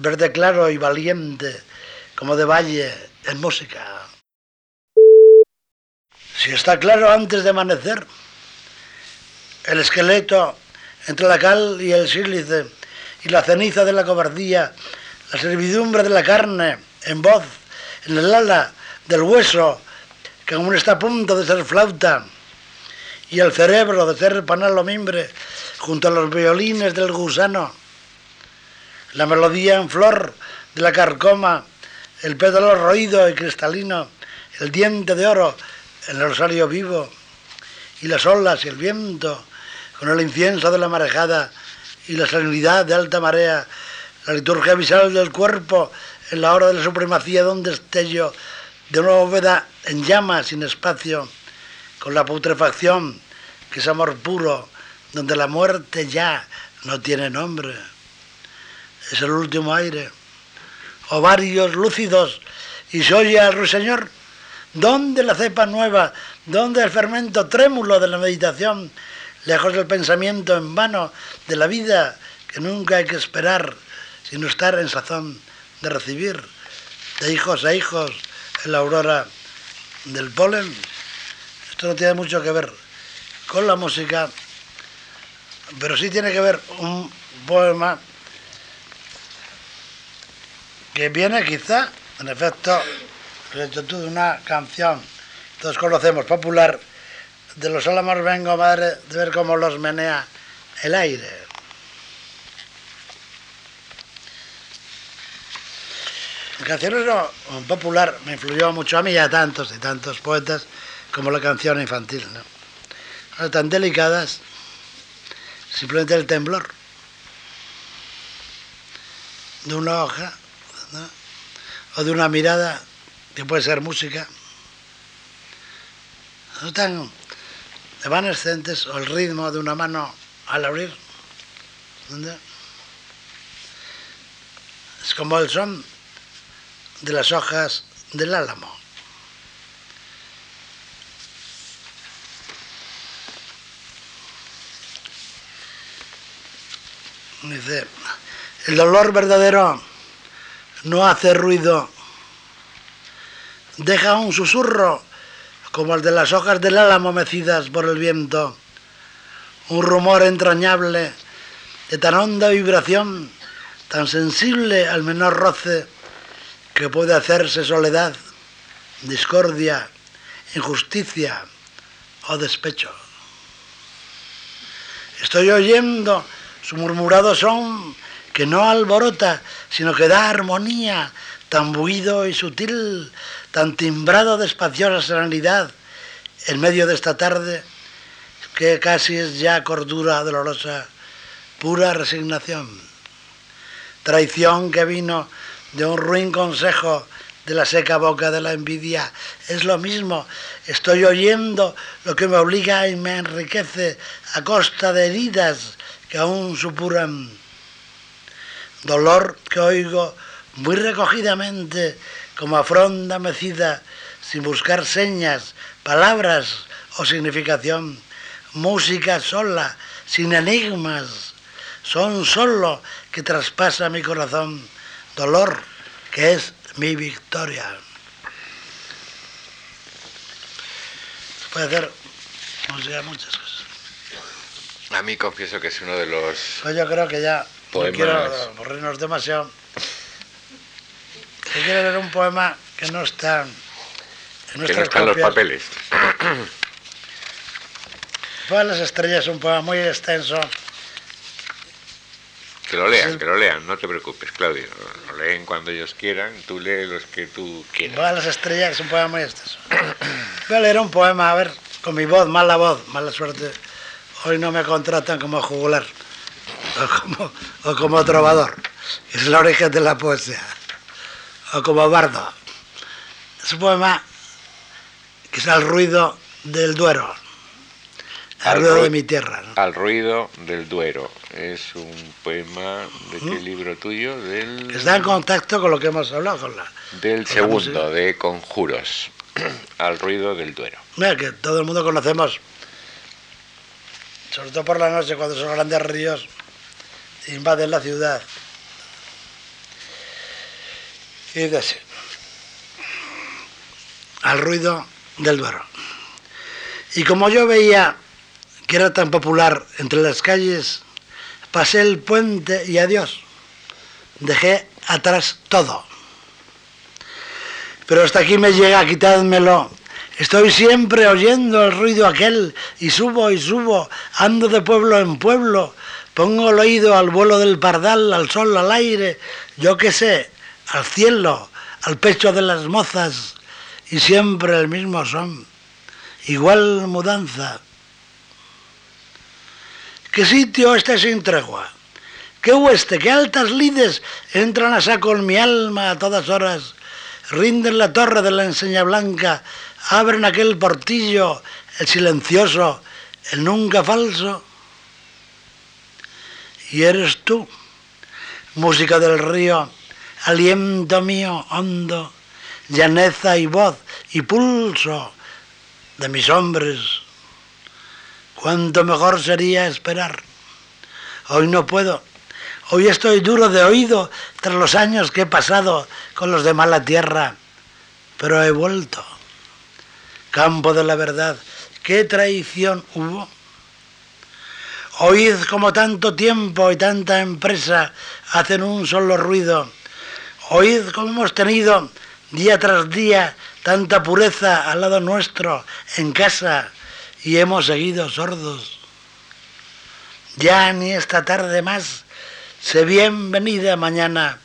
verde claro y valiente, como de valle, en música. Si está claro antes de amanecer, el esqueleto entre la cal y el sílice, y la ceniza de la cobardía, la servidumbre de la carne, en voz, en el ala del hueso, que aún está a punto de ser flauta, y el cerebro de ser panal mimbre, junto a los violines del gusano, la melodía en flor de la carcoma, el pétalo roído y cristalino, el diente de oro, el rosario vivo, y las olas y el viento, con el incienso de la marejada y la serenidad de alta marea, la liturgia visual del cuerpo en la hora de la supremacía de un destello de una bóveda en llamas sin espacio, con la putrefacción que es amor puro, donde la muerte ya no tiene nombre. Es el último aire. Ovarios lúcidos y se oye al ruiseñor. ¿Dónde la cepa nueva? ¿Dónde el fermento trémulo de la meditación? Lejos del pensamiento en vano de la vida que nunca hay que esperar, sino estar en sazón de recibir de hijos a hijos en la aurora del polen. Esto no tiene mucho que ver con la música, pero sí tiene que ver un poema que viene quizá, en efecto, de una canción, todos conocemos, popular, de los álamos vengo, madre, de ver cómo los menea el aire. La canción popular me influyó mucho a mí y a tantos y tantos poetas como la canción infantil. ¿no? Tan delicadas, simplemente el temblor de una hoja o de una mirada que puede ser música. No tan evanescentes o el ritmo de una mano al abrir. Es como el son de las hojas del álamo. Dice, el dolor verdadero no hace ruido, deja un susurro como el de las hojas del álamo mecidas por el viento, un rumor entrañable de tan honda vibración, tan sensible al menor roce, que puede hacerse soledad, discordia, injusticia o despecho. Estoy oyendo su murmurado son que no alborota, sino que da armonía, tan buido y sutil, tan timbrado de espaciosa serenidad, en medio de esta tarde, que casi es ya cordura dolorosa, pura resignación. Traición que vino de un ruin consejo de la seca boca de la envidia. Es lo mismo, estoy oyendo lo que me obliga y me enriquece a costa de heridas que aún supuran dolor que oigo muy recogidamente como afronda mecida, sin buscar señas, palabras o significación, música sola, sin enigmas, son solo que traspasa mi corazón, dolor que es mi victoria. Puede hacer muchas cosas. A mí confieso que es uno de los... Pues yo creo que ya no quiero aburrirnos demasiado. Yo quiero leer un poema que no está en que los papeles. Todas las estrellas es un poema muy extenso. Que lo lean, que lo lean, no te preocupes, Claudio. Lo leen cuando ellos quieran, tú lee los que tú quieras. Todas las estrellas es un poema muy extenso. Voy a leer un poema, a ver, con mi voz, mala voz, mala suerte. Hoy no me contratan como jugular o como, o como trovador. Es la origen de la poesía. O como bardo. Es un poema que es al ruido del Duero. Al, ruido de mi tierra. Al ruido del Duero. Es un poema de qué ¿Mm? libro tuyo? Del... Está en contacto con lo que hemos hablado. Con la, del segundo, de Conjuros. al ruido del Duero. Mira, que todo el mundo conocemos, sobre todo por la noche, cuando son grandes ríos, invaden la ciudad. Y dice al ruido del Duero. Y como yo veía que era tan popular entre las calles, pasé el puente y adiós. Dejé atrás todo. Pero hasta aquí me llega, quitádmelo. Estoy siempre oyendo el ruido aquel y subo y subo, ando de pueblo en pueblo, pongo el oído al vuelo del pardal, al sol, al aire, yo qué sé, al cielo, al pecho de las mozas y siempre el mismo son, igual mudanza. ¿Qué sitio este sin tregua? ¿Qué hueste, qué altas lides entran a saco en mi alma a todas horas? Rinden la torre de la enseña blanca, abren aquel portillo, el silencioso, el nunca falso. Y eres tú, música del río, aliento mío hondo, llaneza y voz y pulso de mis hombres. Cuánto mejor sería esperar. Hoy no puedo. Hoy estoy duro de oído tras los años que he pasado con los de mala tierra, pero he vuelto. Campo de la verdad, ¿qué traición hubo? Oíd como tanto tiempo y tanta empresa hacen un solo ruido. Oíd como hemos tenido día tras día tanta pureza al lado nuestro, en casa, y hemos seguido sordos. Ya ni esta tarde más, sé bienvenida mañana.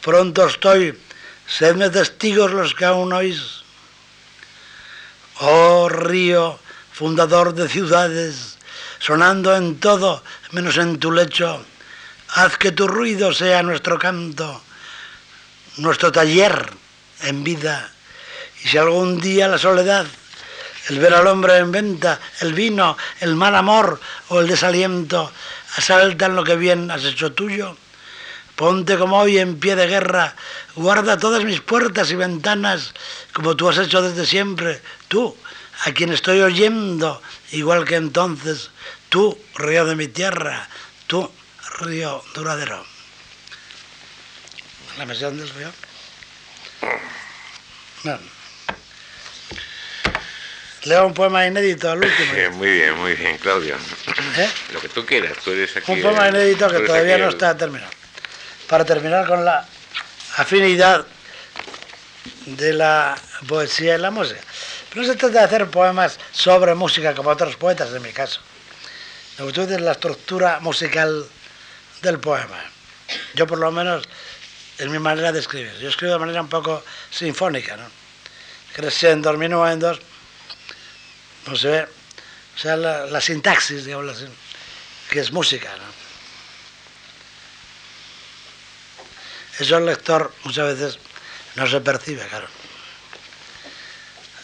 Pronto estoy, sedme testigos los que aún oís. Oh río, fundador de ciudades, sonando en todo menos en tu lecho, haz que tu ruido sea nuestro canto, nuestro taller en vida. Y si algún día la soledad, el ver al hombre en venta, el vino, el mal amor o el desaliento, asaltan lo que bien has hecho tuyo, ponte como hoy en pie de guerra, guarda todas mis puertas y ventanas, como tú has hecho desde siempre, tú, a quien estoy oyendo, igual que entonces, tú, río de mi tierra, tú, río duradero. La misión del. No. Leo un poema inédito al último. Eh, muy bien, muy bien, Claudio. ¿Eh? Lo que tú quieras, tú eres aquí. Un poema inédito que todavía no está terminado. Para terminar con la afinidad de la poesía y la música. Pero no se trata de hacer poemas sobre música como otros poetas, en mi caso. Lo que tú es la estructura musical del poema. Yo por lo menos es mi manera de escribir. Yo escribo de manera un poco sinfónica, ¿no? Crescendo, minuendos, no se ve. O sea, la, la sintaxis, digamos así, que es música, ¿no? Eso el lector muchas veces no se percibe, claro.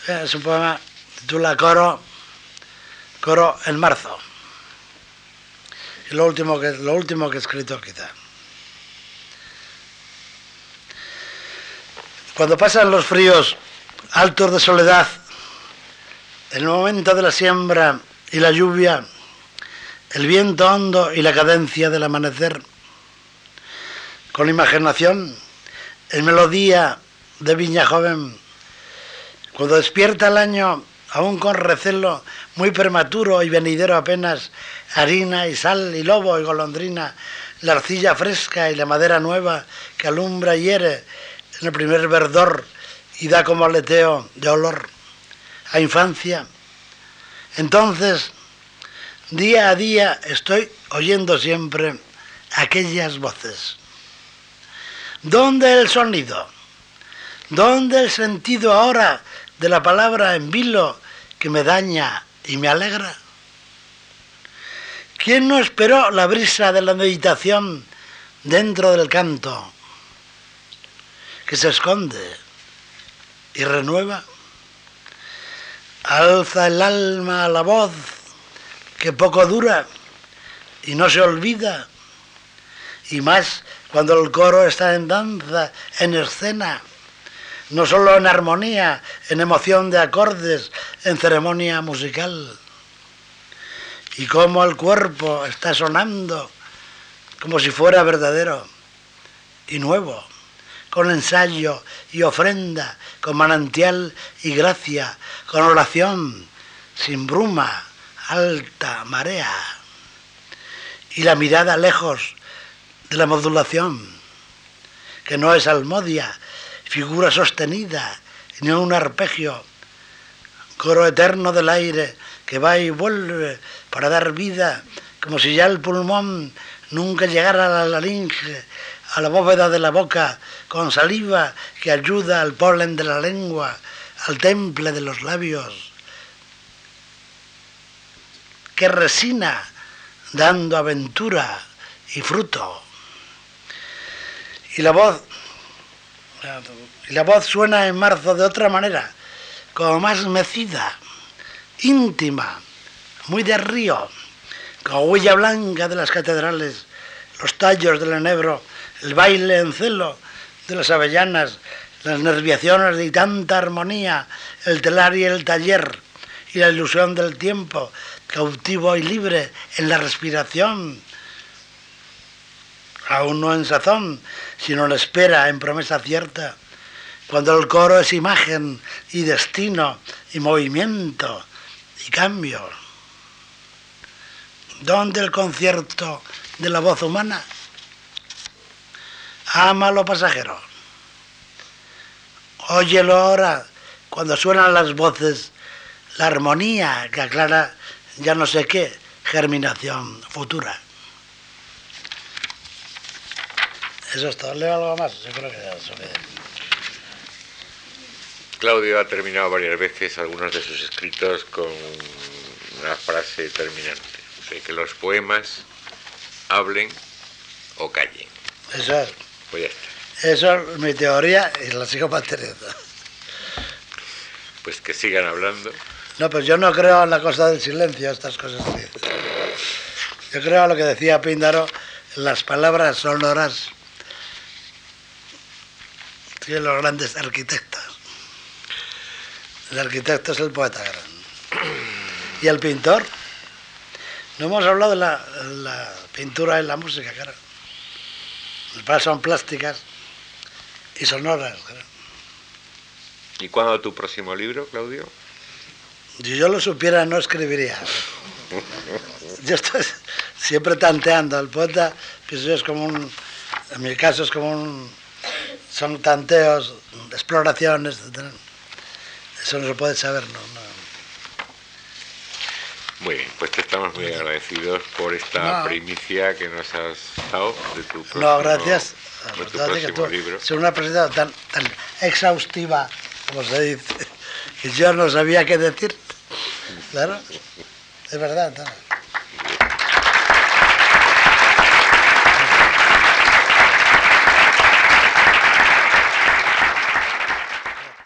Eh, Es un poema titula Coro, Coro en marzo. Y lo último que, lo último que he escrito quizá. Cuando pasan los fríos altos de soledad, el momento de la siembra y la lluvia, el viento hondo y la cadencia del amanecer, con imaginación, en melodía de viña joven, cuando despierta el año, aún con recelo, muy prematuro y venidero apenas, harina y sal y lobo y golondrina, la arcilla fresca y la madera nueva que alumbra y hiere en el primer verdor y da como aleteo de olor a infancia. Entonces, día a día estoy oyendo siempre aquellas voces. ¿Dónde el sonido? ¿Dónde el sentido ahora de la palabra en vilo que me daña y me alegra? ¿Quién no esperó la brisa de la meditación dentro del canto que se esconde y renueva? Alza el alma la voz que poco dura y no se olvida, y más cuando el coro está en danza, en escena, no solo en armonía, en emoción de acordes, en ceremonia musical. Y cómo el cuerpo está sonando como si fuera verdadero y nuevo, con ensayo y ofrenda, con manantial y gracia, con oración, sin bruma, alta marea, y la mirada lejos de la modulación, que no es almodia, figura sostenida, ni un arpegio, coro eterno del aire que va y vuelve para dar vida, como si ya el pulmón nunca llegara a la laringe, a la bóveda de la boca, con saliva que ayuda al polen de la lengua, al temple de los labios, que resina dando aventura y fruto. Y la voz, y la voz suena en marzo de otra manera, como más mecida, íntima, muy de río, con huella blanca de las catedrales, los tallos del enebro, el baile en celo de las avellanas, las nerviaciones de tanta armonía, el telar y el taller, y la ilusión del tiempo, cautivo y libre en la respiración, aún no en sazón, sino en espera, en promesa cierta, cuando el coro es imagen y destino y movimiento y cambio. ¿Dónde el concierto de la voz humana? Ama lo pasajero. Óyelo ahora cuando suenan las voces, la armonía que aclara ya no sé qué, germinación futura. Eso es todo. ¿Leo algo más? Yo creo que ya Claudio ha terminado varias veces algunos de sus escritos con una frase terminante. que los poemas hablen o callen. Eso es. Pues ya está. Eso es mi teoría y la sigo manteniendo. Pues que sigan hablando. No, pues yo no creo en la cosa del silencio, estas cosas. Yo creo en lo que decía Píndaro, las palabras sonoras tienen los grandes arquitectos. El arquitecto es el poeta grande. ¿Y el pintor? No hemos hablado de la, pintura en la música, claro. Las son plásticas y sonoras. ¿Y cuándo tu próximo libro, Claudio? Si yo lo supiera, no escribiría. Yo estoy siempre tanteando. El poeta, pues es como un. En mi caso, es como un. Son tanteos, exploraciones. Eso no se puede saber, no, Muy bien, pues te estamos muy agradecidos por esta primicia que nos has dado de tu próximo, No, gracias. De tu próximo libro. Es una presentación tan, tan exhaustiva, como se dice, que yo no sabía qué decir. Claro, es verdad.